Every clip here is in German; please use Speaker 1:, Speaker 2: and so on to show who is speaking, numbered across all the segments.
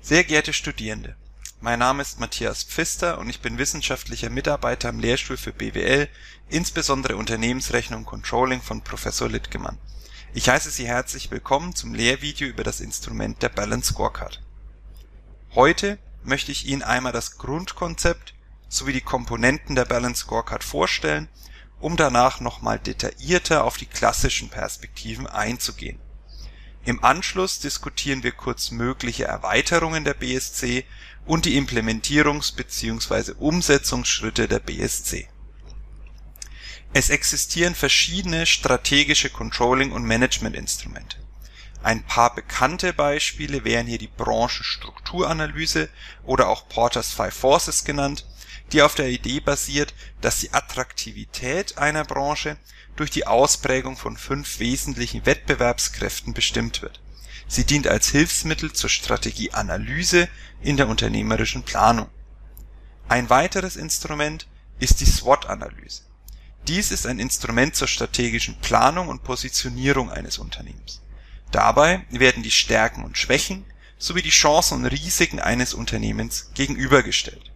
Speaker 1: Sehr geehrte Studierende, mein Name ist Matthias Pfister und ich bin wissenschaftlicher Mitarbeiter am Lehrstuhl für BWL, insbesondere Unternehmensrechnung und Controlling von Professor Littgemann. Ich heiße Sie herzlich willkommen zum Lehrvideo über das Instrument der Balance Scorecard. Heute möchte ich Ihnen einmal das Grundkonzept sowie die Komponenten der Balance Scorecard vorstellen, um danach nochmal detaillierter auf die klassischen Perspektiven einzugehen. Im Anschluss diskutieren wir kurz mögliche Erweiterungen der BSC und die Implementierungs bzw. Umsetzungsschritte der BSC. Es existieren verschiedene strategische Controlling und Managementinstrumente. Ein paar bekannte Beispiele wären hier die Branchenstrukturanalyse oder auch Porters Five Forces genannt, die auf der Idee basiert, dass die Attraktivität einer Branche durch die Ausprägung von fünf wesentlichen Wettbewerbskräften bestimmt wird. Sie dient als Hilfsmittel zur Strategieanalyse in der unternehmerischen Planung. Ein weiteres Instrument ist die SWOT-Analyse. Dies ist ein Instrument zur strategischen Planung und Positionierung eines Unternehmens. Dabei werden die Stärken und Schwächen sowie die Chancen und Risiken eines Unternehmens gegenübergestellt.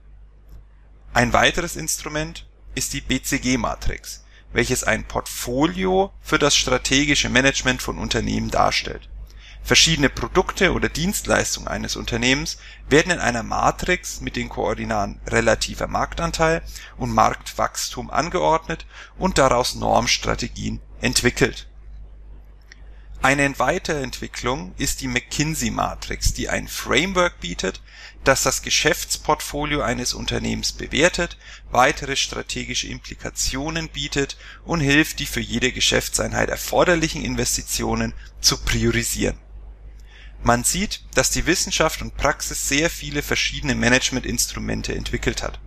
Speaker 1: Ein weiteres Instrument ist die BCG-Matrix welches ein Portfolio für das strategische Management von Unternehmen darstellt. Verschiedene Produkte oder Dienstleistungen eines Unternehmens werden in einer Matrix mit den Koordinaten relativer Marktanteil und Marktwachstum angeordnet und daraus Normstrategien entwickelt eine Weiterentwicklung ist die McKinsey-Matrix, die ein Framework bietet, das das Geschäftsportfolio eines Unternehmens bewertet, weitere strategische Implikationen bietet und hilft, die für jede Geschäftseinheit erforderlichen Investitionen zu priorisieren. Man sieht, dass die Wissenschaft und Praxis sehr viele verschiedene Managementinstrumente entwickelt hat.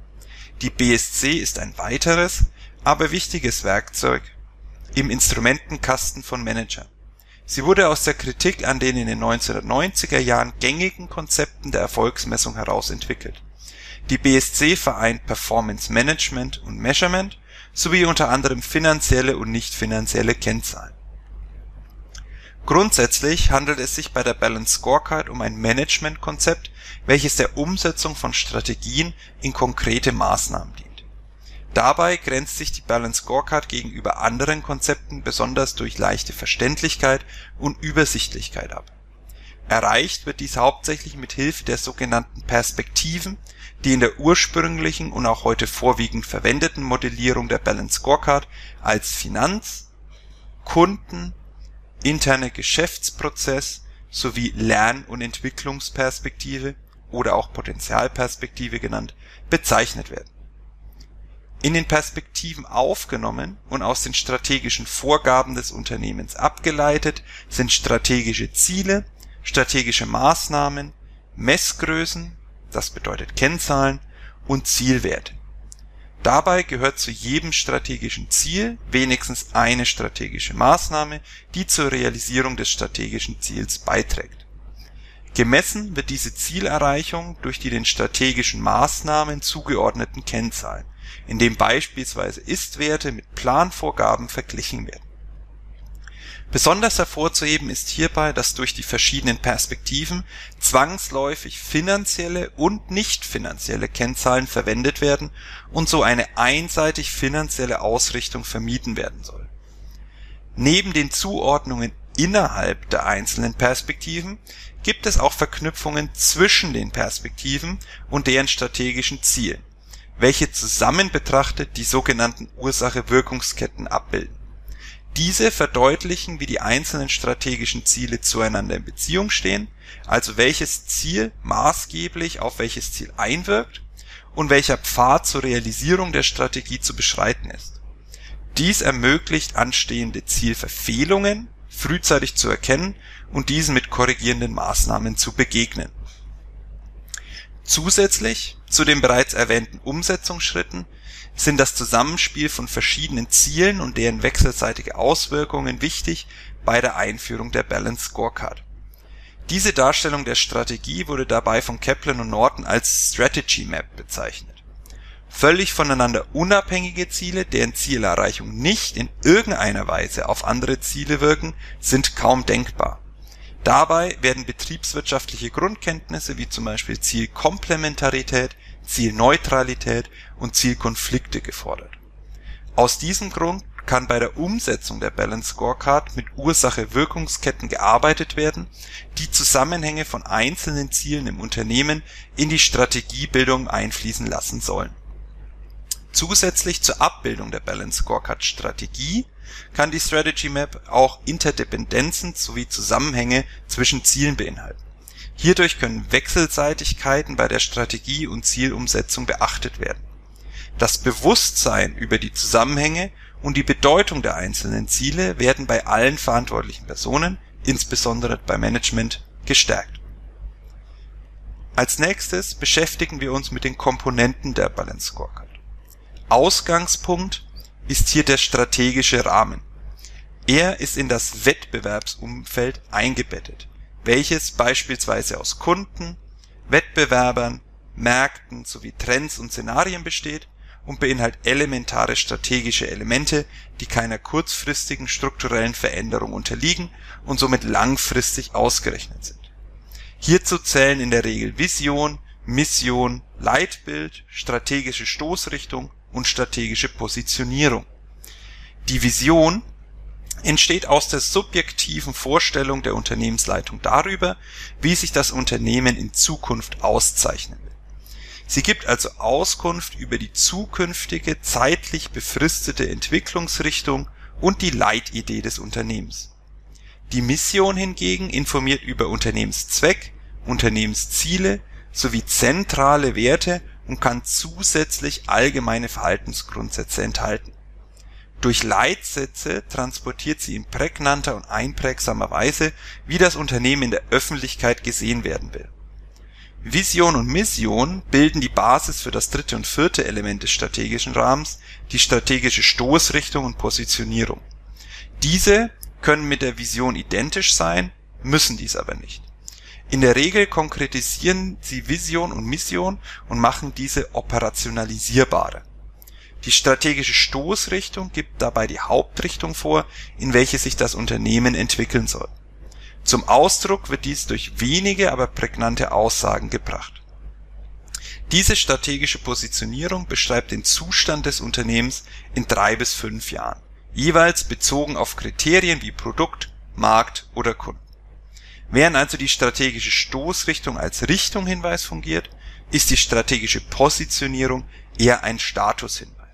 Speaker 1: Die BSC ist ein weiteres, aber wichtiges Werkzeug im Instrumentenkasten von Managern Sie wurde aus der Kritik an den in den 1990er Jahren gängigen Konzepten der Erfolgsmessung heraus entwickelt. Die BSC vereint Performance Management und Measurement sowie unter anderem finanzielle und nicht finanzielle Kennzahlen. Grundsätzlich handelt es sich bei der Balanced Scorecard um ein Managementkonzept, welches der Umsetzung von Strategien in konkrete Maßnahmen dient Dabei grenzt sich die Balanced Scorecard gegenüber anderen Konzepten besonders durch leichte Verständlichkeit und Übersichtlichkeit ab. Erreicht wird dies hauptsächlich mit Hilfe der sogenannten Perspektiven, die in der ursprünglichen und auch heute vorwiegend verwendeten Modellierung der Balanced Scorecard als Finanz Kunden interne Geschäftsprozess sowie Lern und Entwicklungsperspektive oder auch Potentialperspektive genannt bezeichnet werden in den Perspektiven aufgenommen und aus den strategischen Vorgaben des Unternehmens abgeleitet sind strategische Ziele, strategische Maßnahmen, Messgrößen das bedeutet Kennzahlen und Zielwerte. Dabei gehört zu jedem strategischen Ziel wenigstens eine strategische Maßnahme, die zur Realisierung des strategischen Ziels beiträgt. Gemessen wird diese Zielerreichung durch die den strategischen Maßnahmen zugeordneten Kennzahlen in dem beispielsweise Ist-Werte mit Planvorgaben verglichen werden. Besonders hervorzuheben ist hierbei, dass durch die verschiedenen Perspektiven zwangsläufig finanzielle und nicht finanzielle Kennzahlen verwendet werden und so eine einseitig finanzielle Ausrichtung vermieden werden soll. Neben den Zuordnungen innerhalb der einzelnen Perspektiven gibt es auch Verknüpfungen zwischen den Perspektiven und deren strategischen Zielen welche zusammen betrachtet die sogenannten Ursache-Wirkungsketten abbilden. Diese verdeutlichen, wie die einzelnen strategischen Ziele zueinander in Beziehung stehen, also welches Ziel maßgeblich auf welches Ziel einwirkt und welcher Pfad zur Realisierung der Strategie zu beschreiten ist. Dies ermöglicht anstehende Zielverfehlungen frühzeitig zu erkennen und diesen mit korrigierenden Maßnahmen zu begegnen Zusätzlich zu den bereits erwähnten Umsetzungsschritten sind das Zusammenspiel von verschiedenen Zielen und deren wechselseitige Auswirkungen wichtig bei der Einführung der Balanced Scorecard. Diese Darstellung der Strategie wurde dabei von Kaplan und Norton als Strategy Map bezeichnet. Völlig voneinander unabhängige Ziele, deren Zielerreichung nicht in irgendeiner Weise auf andere Ziele wirken, sind kaum denkbar Dabei werden betriebswirtschaftliche Grundkenntnisse wie zum Beispiel Zielkomplementarität, Zielneutralität und Zielkonflikte gefordert. Aus diesem Grund kann bei der Umsetzung der Balanced Scorecard mit Ursache-Wirkungsketten gearbeitet werden, die Zusammenhänge von einzelnen Zielen im Unternehmen in die Strategiebildung einfließen lassen sollen. Zusätzlich zur Abbildung der Balanced Scorecard Strategie kann die Strategy Map auch Interdependenzen sowie Zusammenhänge zwischen Zielen beinhalten. Hierdurch können Wechselseitigkeiten bei der Strategie und Zielumsetzung beachtet werden. Das Bewusstsein über die Zusammenhänge und die Bedeutung der einzelnen Ziele werden bei allen verantwortlichen Personen, insbesondere beim Management, gestärkt. Als Nächstes beschäftigen wir uns mit den Komponenten der Balance Scorecard. Ausgangspunkt ist hier der strategische Rahmen. Er ist in das Wettbewerbsumfeld eingebettet, welches beispielsweise aus Kunden, Wettbewerbern, Märkten sowie Trends und Szenarien besteht und beinhaltet elementare strategische Elemente, die keiner kurzfristigen strukturellen Veränderung unterliegen und somit langfristig ausgerechnet sind. Hierzu zählen in der Regel Vision, Mission, Leitbild, strategische Stoßrichtung und strategische Positionierung. Die Vision entsteht aus der subjektiven Vorstellung der Unternehmensleitung darüber, wie sich das Unternehmen in Zukunft auszeichnen Sie gibt also Auskunft über die zukünftige zeitlich befristete Entwicklungsrichtung und die Leitidee des Unternehmens. Die Mission hingegen informiert über Unternehmenszweck, Unternehmensziele sowie zentrale Werte und kann zusätzlich allgemeine Verhaltensgrundsätze enthalten. Durch Leitsätze transportiert sie in prägnanter und einprägsamer Weise, wie das Unternehmen in der Öffentlichkeit gesehen werden will Vision und Mission bilden die Basis für das dritte und vierte Element des strategischen Rahmens, die strategische Stoßrichtung und Positionierung. Diese können mit der Vision identisch sein, müssen dies aber nicht. In der Regel konkretisieren sie Vision und Mission und machen diese operationalisierbare. Die strategische Stoßrichtung gibt dabei die Hauptrichtung vor, in welche sich das Unternehmen entwickeln soll zum Ausdruck wird dies durch wenige, aber prägnante Aussagen gebracht. Diese strategische Positionierung beschreibt den Zustand des Unternehmens in drei bis fünf Jahren, jeweils bezogen auf Kriterien wie Produkt, Markt oder Kunden. Während also die strategische Stoßrichtung als Richtunghinweis fungiert, ist die strategische Positionierung eher ein Statushinweis.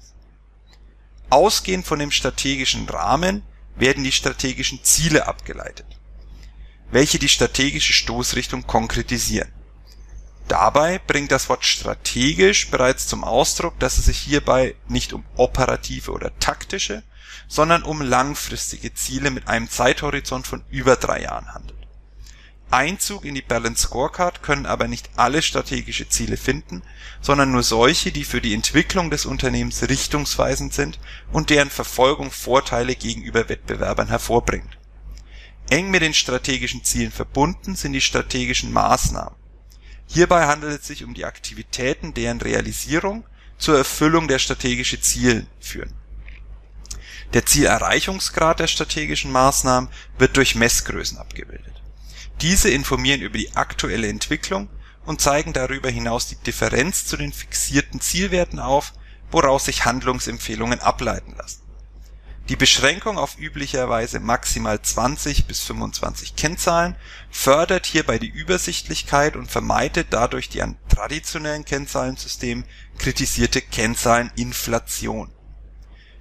Speaker 1: Ausgehend von dem strategischen Rahmen werden die strategischen Ziele abgeleitet welche die strategische Stoßrichtung konkretisieren. Dabei bringt das Wort strategisch bereits zum Ausdruck, dass es sich hierbei nicht um operative oder taktische, sondern um langfristige Ziele mit einem Zeithorizont von über drei Jahren handelt. Einzug in die Balanced Scorecard können aber nicht alle strategische Ziele finden, sondern nur solche, die für die Entwicklung des Unternehmens richtungsweisend sind und deren Verfolgung Vorteile gegenüber Wettbewerbern hervorbringt Eng mit den strategischen Zielen verbunden sind die strategischen Maßnahmen. Hierbei handelt es sich um die Aktivitäten, deren Realisierung zur Erfüllung der strategischen Ziele führen. Der Zielerreichungsgrad der strategischen Maßnahmen wird durch Messgrößen abgebildet. Diese informieren über die aktuelle Entwicklung und zeigen darüber hinaus die Differenz zu den fixierten Zielwerten auf, woraus sich Handlungsempfehlungen ableiten lassen die Beschränkung auf üblicherweise maximal 20 bis 25 Kennzahlen fördert hierbei die Übersichtlichkeit und vermeidet dadurch die an traditionellen Kennzahlensystemen kritisierte Kennzahleninflation.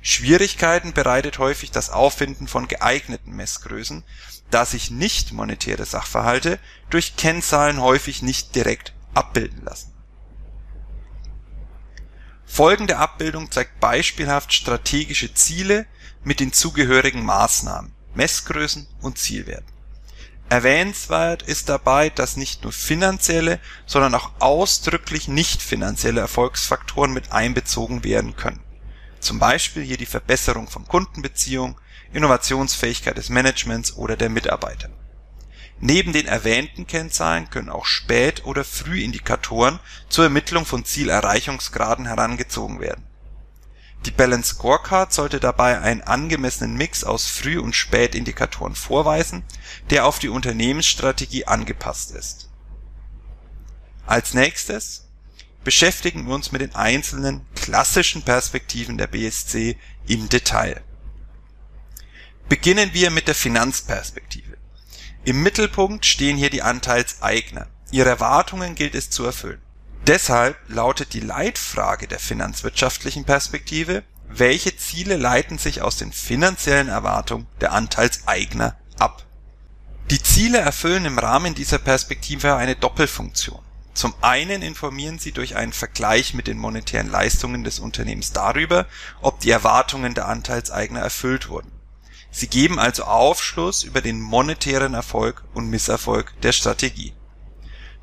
Speaker 1: Schwierigkeiten bereitet häufig das Auffinden von geeigneten Messgrößen, da sich nicht monetäre Sachverhalte durch Kennzahlen häufig nicht direkt abbilden lassen. Folgende Abbildung zeigt beispielhaft strategische Ziele mit den zugehörigen Maßnahmen, Messgrößen und Zielwerten. Erwähnenswert ist dabei, dass nicht nur finanzielle, sondern auch ausdrücklich nicht finanzielle Erfolgsfaktoren mit einbezogen werden können. Zum Beispiel hier die Verbesserung von Kundenbeziehungen, Innovationsfähigkeit des Managements oder der Mitarbeiter. Neben den erwähnten Kennzahlen können auch Spät- oder Frühindikatoren zur Ermittlung von Zielerreichungsgraden herangezogen werden Die Balance Scorecard sollte dabei einen angemessenen Mix aus Früh und Spätindikatoren vorweisen, der auf die Unternehmensstrategie angepasst ist. Als Nächstes beschäftigen wir uns mit den einzelnen klassischen Perspektiven der BSC im Detail. Beginnen wir mit der Finanzperspektive. Im Mittelpunkt stehen hier die Anteilseigner. Ihre Erwartungen gilt es zu erfüllen. Deshalb lautet die Leitfrage der finanzwirtschaftlichen Perspektive, welche Ziele leiten sich aus den finanziellen Erwartungen der Anteilseigner ab? Die Ziele erfüllen im Rahmen dieser Perspektive eine Doppelfunktion. Zum einen informieren sie durch einen Vergleich mit den monetären Leistungen des Unternehmens darüber, ob die Erwartungen der Anteilseigner erfüllt wurden. Sie geben also Aufschluss über den monetären Erfolg und Misserfolg der Strategie.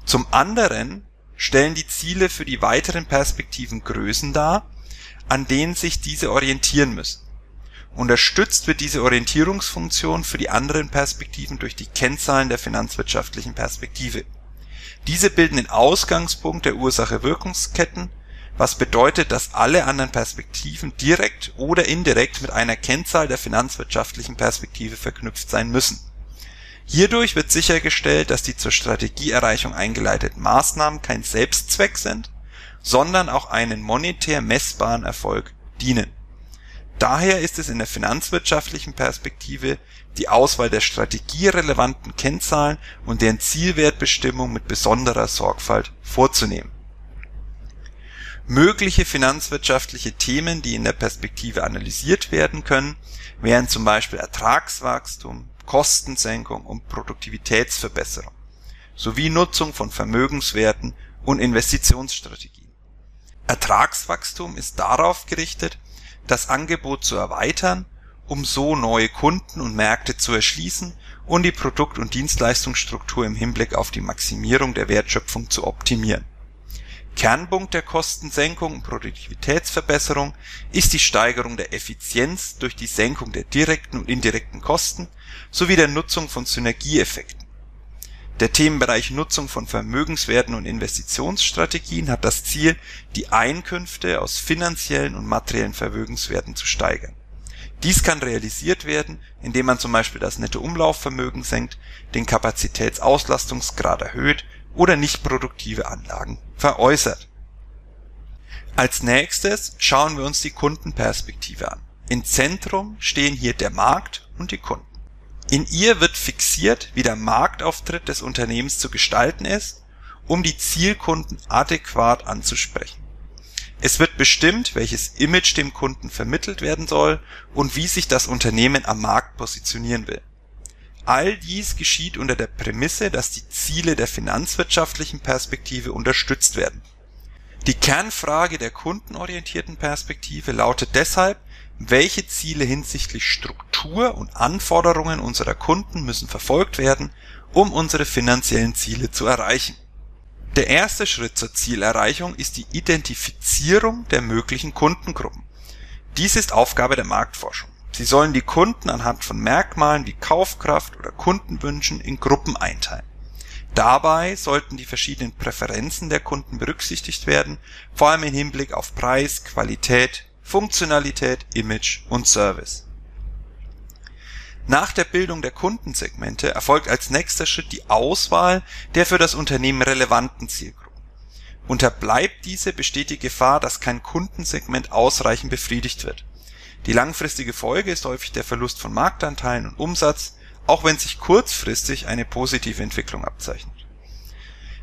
Speaker 1: Zum anderen stellen die Ziele für die weiteren Perspektiven Größen dar, an denen sich diese orientieren müssen. Unterstützt wird diese Orientierungsfunktion für die anderen Perspektiven durch die Kennzahlen der finanzwirtschaftlichen Perspektive. Diese bilden den Ausgangspunkt der Ursache-Wirkungsketten, was bedeutet, dass alle anderen Perspektiven direkt oder indirekt mit einer Kennzahl der finanzwirtschaftlichen Perspektive verknüpft sein müssen Hierdurch wird sichergestellt, dass die zur Strategieerreichung eingeleiteten Maßnahmen kein Selbstzweck sind, sondern auch einen monetär messbaren Erfolg dienen. Daher ist es in der finanzwirtschaftlichen Perspektive die Auswahl der strategierelevanten Kennzahlen und deren Zielwertbestimmung mit besonderer Sorgfalt vorzunehmen. Mögliche finanzwirtschaftliche Themen, die in der Perspektive analysiert werden können, wären zum Beispiel Ertragswachstum Kostensenkung und Produktivitätsverbesserung sowie Nutzung von Vermögenswerten und Investitionsstrategien. Ertragswachstum ist darauf gerichtet, das Angebot zu erweitern, um so neue Kunden und Märkte zu erschließen und die Produkt und Dienstleistungsstruktur im Hinblick auf die Maximierung der Wertschöpfung zu optimieren Kernpunkt der Kostensenkung und Produktivitätsverbesserung ist die Steigerung der Effizienz durch die Senkung der direkten und indirekten Kosten sowie der Nutzung von Synergieeffekten. Der Themenbereich Nutzung von Vermögenswerten und Investitionsstrategien hat das Ziel, die Einkünfte aus finanziellen und materiellen Vermögenswerten zu steigern. Dies kann realisiert werden, indem man zum Beispiel das Nettoumlaufvermögen senkt, den Kapazitätsauslastungsgrad erhöht oder nicht produktive Anlagen veräußert. Als nächstes schauen wir uns die Kundenperspektive an. Im Zentrum stehen hier der Markt und die Kunden. In ihr wird fixiert, wie der Marktauftritt des Unternehmens zu gestalten ist, um die Zielkunden adäquat anzusprechen. Es wird bestimmt, welches Image dem Kunden vermittelt werden soll und wie sich das Unternehmen am Markt positionieren will All dies geschieht unter der Prämisse, dass die Ziele der finanzwirtschaftlichen Perspektive unterstützt werden. Die Kernfrage der kundenorientierten Perspektive lautet deshalb, welche Ziele hinsichtlich Struktur und Anforderungen unserer Kunden müssen verfolgt werden, um unsere finanziellen Ziele zu erreichen. Der erste Schritt zur Zielerreichung ist die Identifizierung der möglichen Kundengruppen. Dies ist Aufgabe der Marktforschung Sie sollen die Kunden anhand von Merkmalen wie Kaufkraft oder Kundenwünschen in Gruppen einteilen. Dabei sollten die verschiedenen Präferenzen der Kunden berücksichtigt werden, vor allem im Hinblick auf Preis, Qualität, Funktionalität, Image und Service. Nach der Bildung der Kundensegmente erfolgt als nächster Schritt die Auswahl der für das Unternehmen relevanten Zielgruppen. Unterbleibt diese, besteht die Gefahr, dass kein Kundensegment ausreichend befriedigt wird die langfristige Folge ist häufig der Verlust von Marktanteilen und Umsatz, auch wenn sich kurzfristig eine positive Entwicklung abzeichnet.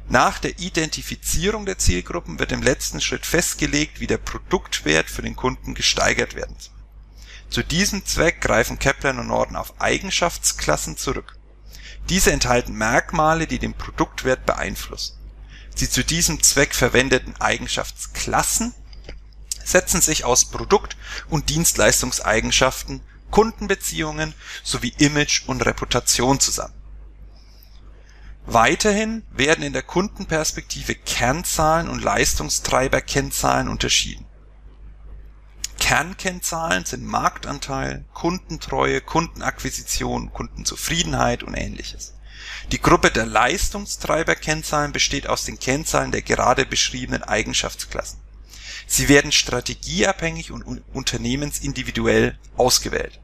Speaker 1: Nach der Identifizierung der Zielgruppen wird im letzten Schritt festgelegt, wie der Produktwert für den Kunden gesteigert werden soll. Zu diesem Zweck greifen Kaplan und Norden auf Eigenschaftsklassen zurück. Diese enthalten Merkmale, die den Produktwert beeinflussen. Die zu diesem Zweck verwendeten Eigenschaftsklassen setzen sich aus Produkt und Dienstleistungseigenschaften, Kundenbeziehungen sowie Image und Reputation zusammen. Weiterhin werden in der Kundenperspektive Kernzahlen und Leistungstreiberkennzahlen unterschieden. Kernkennzahlen sind Marktanteil, Kundentreue, Kundenakquisition, Kundenzufriedenheit und ähnliches. Die Gruppe der Leistungstreiberkennzahlen besteht aus den Kennzahlen der gerade beschriebenen Eigenschaftsklassen Sie werden strategieabhängig und unternehmensindividuell ausgewählt.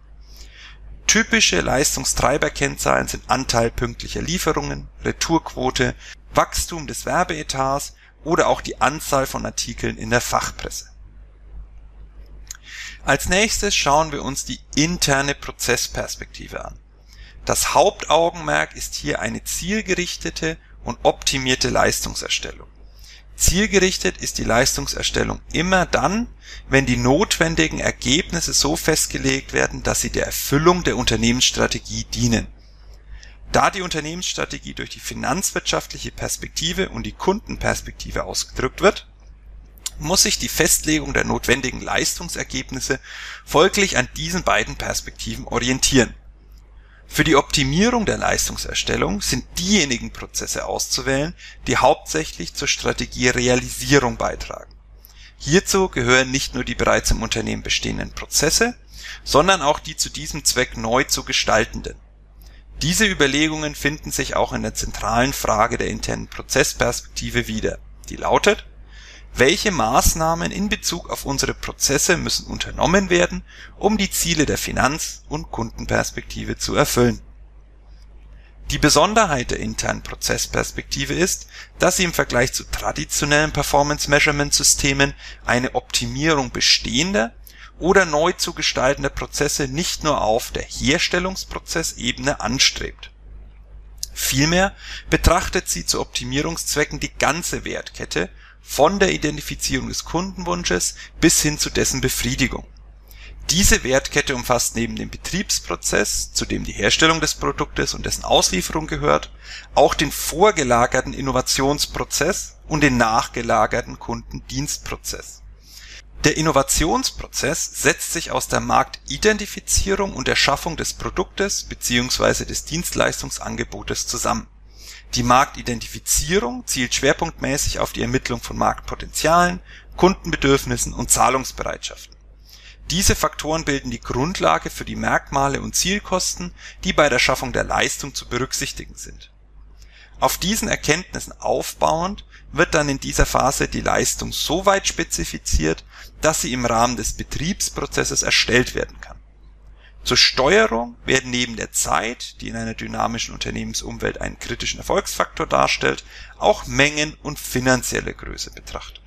Speaker 1: Typische Leistungstreiberkennzahlen sind Anteil pünktlicher Lieferungen, Retourquote, Wachstum des Werbeetats oder auch die Anzahl von Artikeln in der Fachpresse. Als nächstes schauen wir uns die interne Prozessperspektive an. Das Hauptaugenmerk ist hier eine zielgerichtete und optimierte Leistungserstellung. Zielgerichtet ist die Leistungserstellung immer dann, wenn die notwendigen Ergebnisse so festgelegt werden, dass sie der Erfüllung der Unternehmensstrategie dienen. Da die Unternehmensstrategie durch die finanzwirtschaftliche Perspektive und die Kundenperspektive ausgedrückt wird, muss sich die Festlegung der notwendigen Leistungsergebnisse folglich an diesen beiden Perspektiven orientieren für die Optimierung der Leistungserstellung sind diejenigen Prozesse auszuwählen, die hauptsächlich zur Strategierealisierung beitragen. Hierzu gehören nicht nur die bereits im Unternehmen bestehenden Prozesse, sondern auch die zu diesem Zweck neu zu gestaltenden. Diese Überlegungen finden sich auch in der zentralen Frage der internen Prozessperspektive wieder, die lautet welche Maßnahmen in Bezug auf unsere Prozesse müssen unternommen werden, um die Ziele der Finanz und Kundenperspektive zu erfüllen? Die Besonderheit der internen Prozessperspektive ist, dass sie im Vergleich zu traditionellen Performance-Measurement-Systemen eine Optimierung bestehender oder neu zu gestaltender Prozesse nicht nur auf der Herstellungsprozessebene anstrebt. Vielmehr betrachtet sie zu Optimierungszwecken die ganze Wertkette von der Identifizierung des Kundenwunsches bis hin zu dessen Befriedigung. Diese Wertkette umfasst neben dem Betriebsprozess, zu dem die Herstellung des Produktes und dessen Auslieferung gehört, auch den vorgelagerten Innovationsprozess und den nachgelagerten Kundendienstprozess. Der Innovationsprozess setzt sich aus der Marktidentifizierung und der Schaffung des Produktes bzw. des Dienstleistungsangebotes zusammen die Marktidentifizierung zielt schwerpunktmäßig auf die Ermittlung von Marktpotenzialen, Kundenbedürfnissen und Zahlungsbereitschaften. Diese Faktoren bilden die Grundlage für die Merkmale und Zielkosten, die bei der Schaffung der Leistung zu berücksichtigen sind. Auf diesen Erkenntnissen aufbauend wird dann in dieser Phase die Leistung so weit spezifiziert, dass sie im Rahmen des Betriebsprozesses erstellt werden kann zur Steuerung werden neben der Zeit, die in einer dynamischen Unternehmensumwelt einen kritischen Erfolgsfaktor darstellt, auch Mengen und finanzielle Größe betrachtet.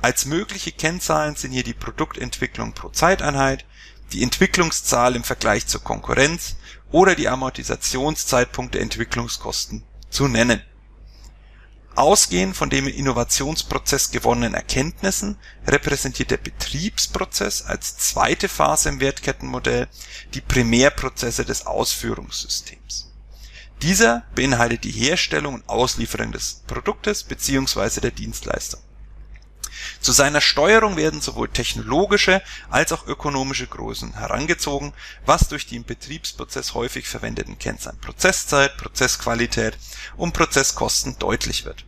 Speaker 1: Als mögliche Kennzahlen sind hier die Produktentwicklung pro Zeiteinheit, die Entwicklungszahl im Vergleich zur Konkurrenz oder die Amortisationszeitpunkt der Entwicklungskosten zu nennen Ausgehend von dem Innovationsprozess gewonnenen Erkenntnissen repräsentiert der Betriebsprozess als zweite Phase im Wertkettenmodell die Primärprozesse des Ausführungssystems. Dieser beinhaltet die Herstellung und Auslieferung des Produktes bzw. der Dienstleistung zu seiner Steuerung werden sowohl technologische als auch ökonomische Größen herangezogen, was durch die im Betriebsprozess häufig verwendeten Kennzahlen Prozesszeit, Prozessqualität und Prozesskosten deutlich wird.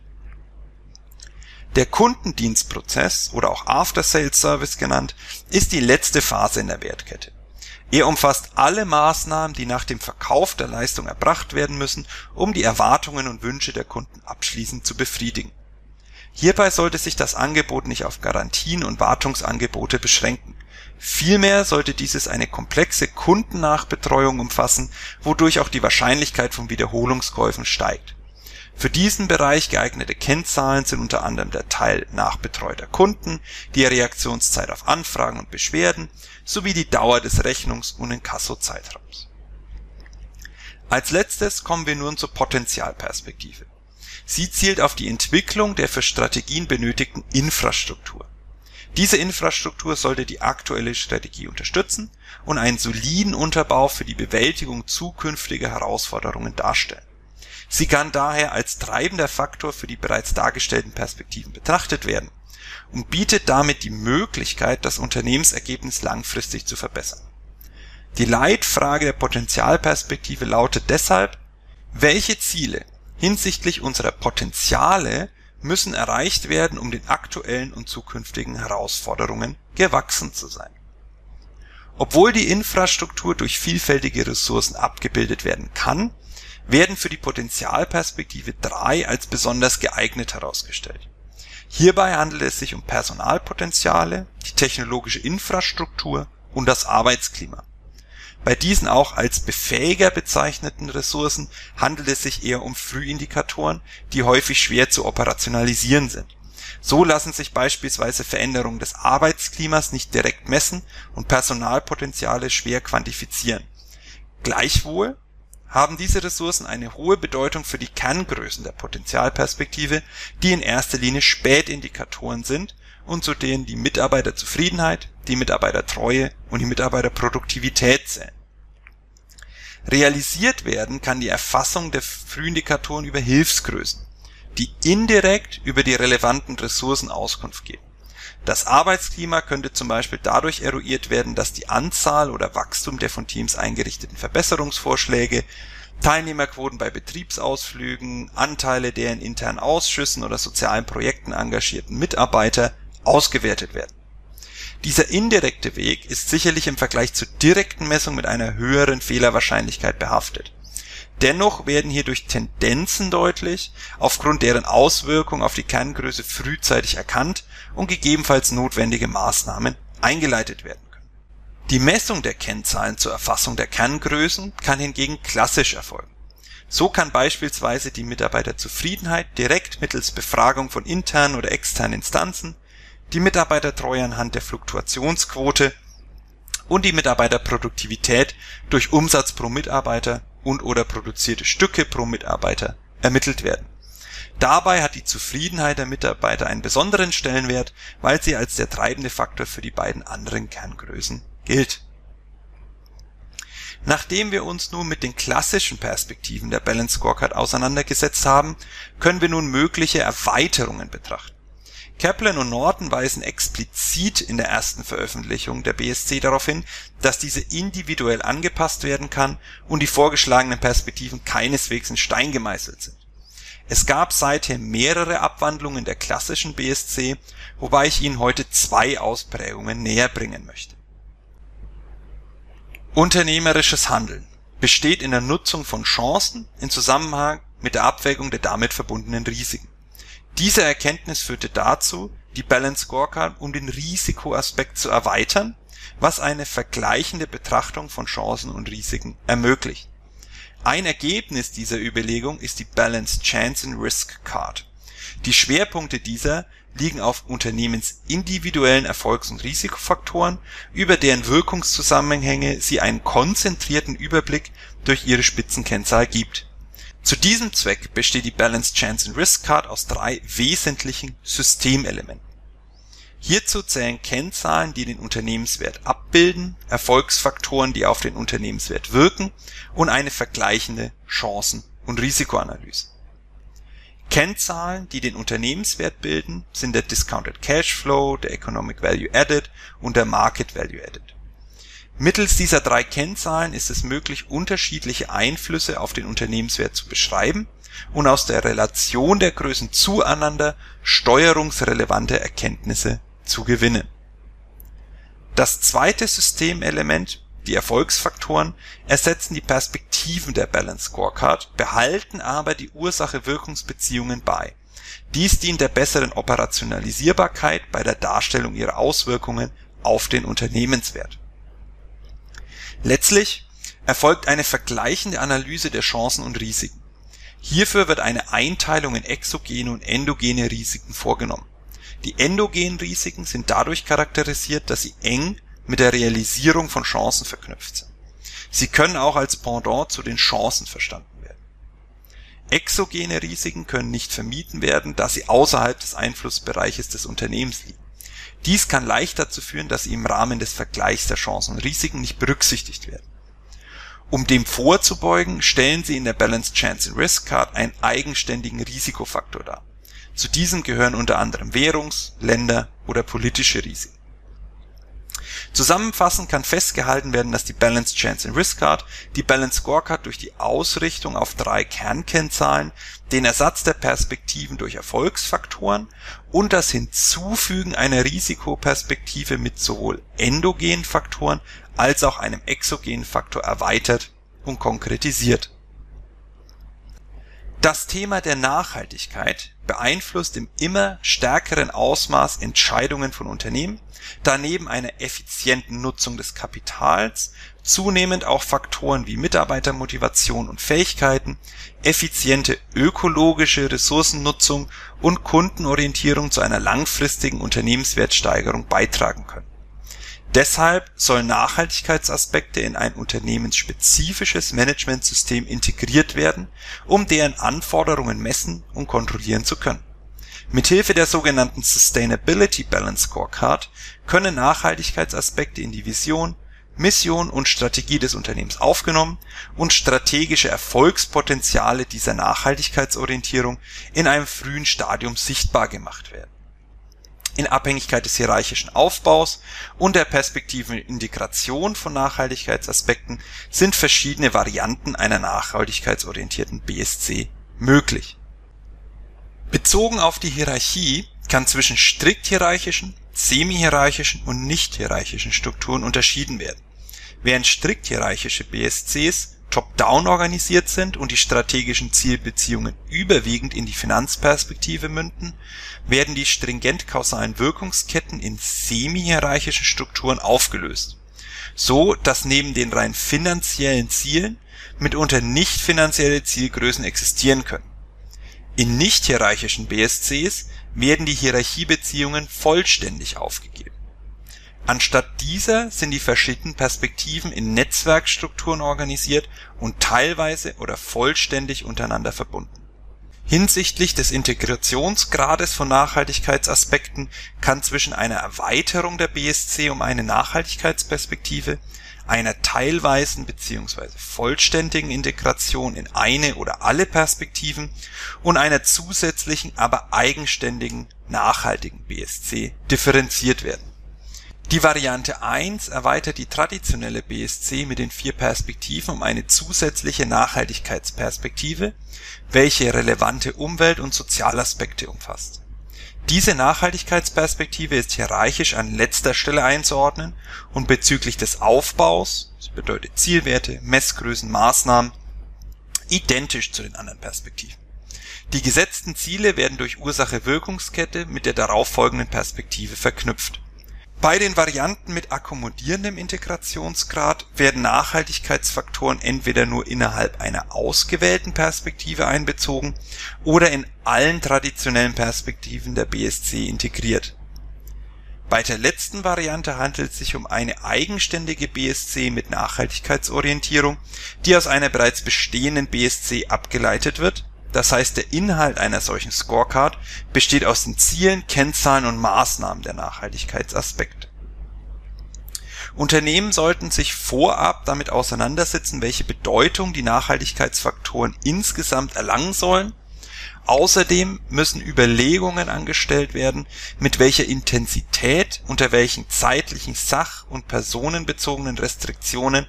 Speaker 1: Der Kundendienstprozess oder auch After Sales Service genannt, ist die letzte Phase in der Wertkette. Er umfasst alle Maßnahmen, die nach dem Verkauf der Leistung erbracht werden müssen, um die Erwartungen und Wünsche der Kunden abschließend zu befriedigen Hierbei sollte sich das Angebot nicht auf Garantien und Wartungsangebote beschränken. Vielmehr sollte dieses eine komplexe Kundennachbetreuung umfassen, wodurch auch die Wahrscheinlichkeit von Wiederholungskäufen steigt. Für diesen Bereich geeignete Kennzahlen sind unter anderem der Teil nachbetreuter Kunden, die Reaktionszeit auf Anfragen und Beschwerden sowie die Dauer des Rechnungs- und Inkassozeitraums. Als letztes kommen wir nun zur Potenzialperspektive Sie zielt auf die Entwicklung der für Strategien benötigten Infrastruktur. Diese Infrastruktur sollte die aktuelle Strategie unterstützen und einen soliden Unterbau für die Bewältigung zukünftiger Herausforderungen darstellen. Sie kann daher als treibender Faktor für die bereits dargestellten Perspektiven betrachtet werden und bietet damit die Möglichkeit, das Unternehmensergebnis langfristig zu verbessern. Die Leitfrage der Potentialperspektive lautet deshalb, welche Ziele hinsichtlich unserer Potenziale müssen erreicht werden, um den aktuellen und zukünftigen Herausforderungen gewachsen zu sein. Obwohl die Infrastruktur durch vielfältige Ressourcen abgebildet werden kann, werden für die Potenzialperspektive drei als besonders geeignet herausgestellt. Hierbei handelt es sich um Personalpotenziale, die technologische Infrastruktur und das Arbeitsklima. Bei diesen auch als Befähiger bezeichneten Ressourcen handelt es sich eher um Frühindikatoren, die häufig schwer zu operationalisieren sind. So lassen sich beispielsweise Veränderungen des Arbeitsklimas nicht direkt messen und Personalpotenziale schwer quantifizieren. Gleichwohl haben diese Ressourcen eine hohe Bedeutung für die Kerngrößen der Potentialperspektive, die in erster Linie Spätindikatoren sind und zu denen die Mitarbeiterzufriedenheit, die Mitarbeitertreue und die Mitarbeiterproduktivität zählen. Realisiert werden kann die Erfassung der Frühindikatoren über Hilfsgrößen, die indirekt über die relevanten Ressourcen Auskunft geben. Das Arbeitsklima könnte zum Beispiel dadurch eruiert werden, dass die Anzahl oder Wachstum der von Teams eingerichteten Verbesserungsvorschläge, Teilnehmerquoten bei Betriebsausflügen, Anteile der in internen Ausschüssen oder sozialen Projekten engagierten Mitarbeiter ausgewertet werden. Dieser indirekte Weg ist sicherlich im Vergleich zur direkten Messung mit einer höheren Fehlerwahrscheinlichkeit behaftet. Dennoch werden hierdurch Tendenzen deutlich, aufgrund deren Auswirkung auf die Kerngröße frühzeitig erkannt und gegebenenfalls notwendige Maßnahmen eingeleitet werden können. Die Messung der Kennzahlen zur Erfassung der Kerngrößen kann hingegen klassisch erfolgen. So kann beispielsweise die Mitarbeiterzufriedenheit direkt mittels Befragung von internen oder externen Instanzen die Mitarbeitertreue anhand der Fluktuationsquote und die Mitarbeiterproduktivität durch Umsatz pro Mitarbeiter und/oder produzierte Stücke pro Mitarbeiter ermittelt werden. Dabei hat die Zufriedenheit der Mitarbeiter einen besonderen Stellenwert, weil sie als der treibende Faktor für die beiden anderen Kerngrößen gilt. Nachdem wir uns nun mit den klassischen Perspektiven der Balance Scorecard auseinandergesetzt haben, können wir nun mögliche Erweiterungen betrachten Kaplan und Norton weisen explizit in der ersten Veröffentlichung der BSC darauf hin, dass diese individuell angepasst werden kann und die vorgeschlagenen Perspektiven keineswegs in Stein gemeißelt sind. Es gab seither mehrere Abwandlungen der klassischen BSC, wobei ich Ihnen heute zwei Ausprägungen näher bringen möchte. Unternehmerisches Handeln besteht in der Nutzung von Chancen in Zusammenhang mit der Abwägung der damit verbundenen Risiken diese Erkenntnis führte dazu, die Balance Scorecard um den Risikoaspekt zu erweitern, was eine vergleichende Betrachtung von Chancen und Risiken ermöglicht. Ein Ergebnis dieser Überlegung ist die Balanced Chance and Risk Card. Die Schwerpunkte dieser liegen auf unternehmensindividuellen Erfolgs und Risikofaktoren, über deren Wirkungszusammenhänge sie einen konzentrierten Überblick durch ihre Spitzenkennzahl gibt zu diesem Zweck besteht die Balanced Chance and Risk Card aus drei wesentlichen Systemelementen. Hierzu zählen Kennzahlen, die den Unternehmenswert abbilden, Erfolgsfaktoren, die auf den Unternehmenswert wirken und eine vergleichende Chancen- und Risikoanalyse. Kennzahlen, die den Unternehmenswert bilden, sind der Discounted Cash Flow, der Economic Value Added und der Market Value Added Mittels dieser drei Kennzahlen ist es möglich, unterschiedliche Einflüsse auf den Unternehmenswert zu beschreiben und aus der Relation der Größen zueinander steuerungsrelevante Erkenntnisse zu gewinnen. Das zweite Systemelement, die Erfolgsfaktoren, ersetzen die Perspektiven der Balance Scorecard, behalten aber die Ursache-Wirkungsbeziehungen bei. Dies dient der besseren Operationalisierbarkeit bei der Darstellung ihrer Auswirkungen auf den Unternehmenswert Letztlich erfolgt eine vergleichende Analyse der Chancen und Risiken. Hierfür wird eine Einteilung in exogene und endogene Risiken vorgenommen. Die endogenen Risiken sind dadurch charakterisiert, dass sie eng mit der Realisierung von Chancen verknüpft sind. Sie können auch als Pendant zu den Chancen verstanden werden. Exogene Risiken können nicht vermieden werden, da sie außerhalb des Einflussbereiches des Unternehmens liegen dies kann leicht dazu führen, dass sie im Rahmen des Vergleichs der Chancen und Risiken nicht berücksichtigt werden. Um dem vorzubeugen, stellen sie in der Balanced Chance and Risk Card einen eigenständigen Risikofaktor dar. Zu diesem gehören unter anderem Währungs-, Länder- oder politische Risiken Zusammenfassend kann festgehalten werden, dass die Balanced Chance and Risk Card die Balanced Scorecard durch die Ausrichtung auf drei Kernkennzahlen, den Ersatz der Perspektiven durch Erfolgsfaktoren und das Hinzufügen einer Risikoperspektive mit sowohl endogenen Faktoren als auch einem exogenen Faktor erweitert und konkretisiert Das Thema der Nachhaltigkeit beeinflusst im immer stärkeren Ausmaß Entscheidungen von Unternehmen, da neben einer effizienten Nutzung des Kapitals zunehmend auch Faktoren wie Mitarbeitermotivation und Fähigkeiten, effiziente ökologische Ressourcennutzung und Kundenorientierung zu einer langfristigen Unternehmenswertsteigerung beitragen können Deshalb sollen Nachhaltigkeitsaspekte in ein unternehmensspezifisches Managementsystem integriert werden, um deren Anforderungen messen und kontrollieren zu können. Mithilfe der sogenannten Sustainability Balance Scorecard können Nachhaltigkeitsaspekte in die Vision, Mission und Strategie des Unternehmens aufgenommen und strategische Erfolgspotenziale dieser Nachhaltigkeitsorientierung in einem frühen Stadium sichtbar gemacht werden in Abhängigkeit des hierarchischen Aufbaus und der perspektiven Integration von Nachhaltigkeitsaspekten sind verschiedene Varianten einer nachhaltigkeitsorientierten BSC möglich. Bezogen auf die Hierarchie kann zwischen strikt hierarchischen, semi-hierarchischen und nicht-hierarchischen Strukturen unterschieden werden. Während strikt hierarchische BSCs top-down organisiert sind und die strategischen Zielbeziehungen überwiegend in die Finanzperspektive münden, werden die stringent-kausalen Wirkungsketten in semi-hierarchischen Strukturen aufgelöst, so dass neben den rein finanziellen Zielen mitunter nicht-finanzielle Zielgrößen existieren können. In nicht-hierarchischen BSCs werden die Hierarchiebeziehungen vollständig aufgegeben Anstatt dieser sind die verschiedenen Perspektiven in Netzwerkstrukturen organisiert und teilweise oder vollständig untereinander verbunden. Hinsichtlich des Integrationsgrades von Nachhaltigkeitsaspekten kann zwischen einer Erweiterung der BSC um eine Nachhaltigkeitsperspektive, einer teilweisen bzw. vollständigen Integration in eine oder alle Perspektiven und einer zusätzlichen, aber eigenständigen nachhaltigen BSC differenziert werden die Variante 1 erweitert die traditionelle BSC mit den vier Perspektiven um eine zusätzliche Nachhaltigkeitsperspektive, welche relevante Umwelt und Sozialaspekte umfasst. Diese Nachhaltigkeitsperspektive ist hierarchisch an letzter Stelle einzuordnen und bezüglich des Aufbaus das bedeutet Zielwerte, Messgrößen, Maßnahmen identisch zu den anderen Perspektiven. Die gesetzten Ziele werden durch Ursache-Wirkungskette mit der darauffolgenden Perspektive verknüpft bei den Varianten mit akkommodierendem Integrationsgrad werden Nachhaltigkeitsfaktoren entweder nur innerhalb einer ausgewählten Perspektive einbezogen oder in allen traditionellen Perspektiven der BSC integriert. Bei der letzten Variante handelt es sich um eine eigenständige BSC mit Nachhaltigkeitsorientierung, die aus einer bereits bestehenden BSC abgeleitet wird das heißt, der Inhalt einer solchen Scorecard besteht aus den Zielen, Kennzahlen und Maßnahmen der Nachhaltigkeitsaspekte. Unternehmen sollten sich vorab damit auseinandersetzen, welche Bedeutung die Nachhaltigkeitsfaktoren insgesamt erlangen sollen. Außerdem müssen Überlegungen angestellt werden, mit welcher Intensität, unter welchen zeitlichen, sach- und personenbezogenen Restriktionen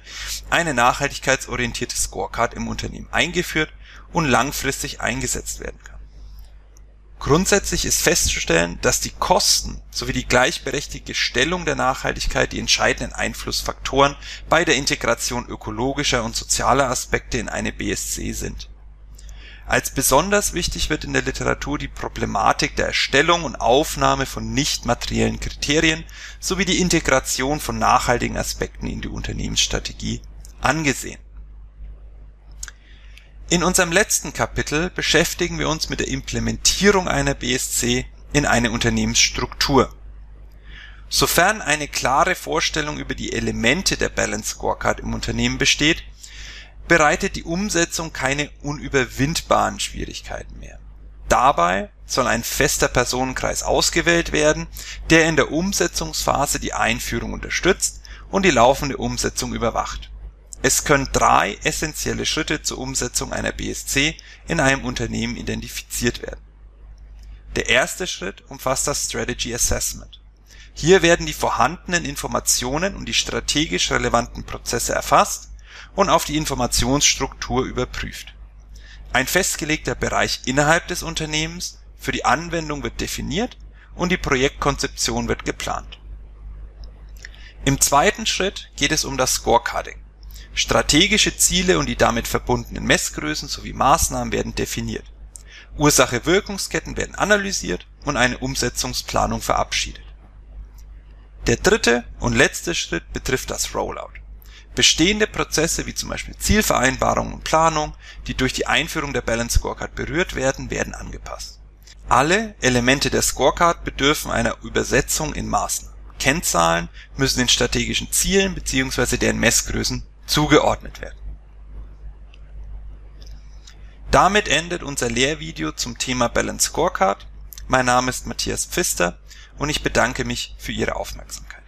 Speaker 1: eine nachhaltigkeitsorientierte Scorecard im Unternehmen eingeführt und langfristig eingesetzt werden kann. Grundsätzlich ist festzustellen, dass die Kosten sowie die gleichberechtigte Stellung der Nachhaltigkeit die entscheidenden Einflussfaktoren bei der Integration ökologischer und sozialer Aspekte in eine BSC sind. Als besonders wichtig wird in der Literatur die Problematik der Erstellung und Aufnahme von nicht materiellen Kriterien sowie die Integration von nachhaltigen Aspekten in die Unternehmensstrategie angesehen in unserem letzten Kapitel beschäftigen wir uns mit der Implementierung einer BSC in eine Unternehmensstruktur. Sofern eine klare Vorstellung über die Elemente der Balance Scorecard im Unternehmen besteht, bereitet die Umsetzung keine unüberwindbaren Schwierigkeiten mehr. Dabei soll ein fester Personenkreis ausgewählt werden, der in der Umsetzungsphase die Einführung unterstützt und die laufende Umsetzung überwacht es können drei essentielle Schritte zur Umsetzung einer BSC in einem Unternehmen identifiziert werden. Der erste Schritt umfasst das Strategy Assessment. Hier werden die vorhandenen Informationen und die strategisch relevanten Prozesse erfasst und auf die Informationsstruktur überprüft. Ein festgelegter Bereich innerhalb des Unternehmens für die Anwendung wird definiert und die Projektkonzeption wird geplant. Im zweiten Schritt geht es um das Scorecarding Strategische Ziele und die damit verbundenen Messgrößen sowie Maßnahmen werden definiert. Ursache-Wirkungsketten werden analysiert und eine Umsetzungsplanung verabschiedet. Der dritte und letzte Schritt betrifft das Rollout. Bestehende Prozesse wie zum Beispiel Zielvereinbarung und Planung, die durch die Einführung der Balanced Scorecard berührt werden, werden angepasst. Alle Elemente der Scorecard bedürfen einer Übersetzung in Maßnahmen. Kennzahlen müssen den strategischen Zielen bzw. deren Messgrößen zugeordnet werden. Damit endet unser Lehrvideo zum Thema Balanced Scorecard. Mein Name ist Matthias Pfister und ich bedanke mich für Ihre Aufmerksamkeit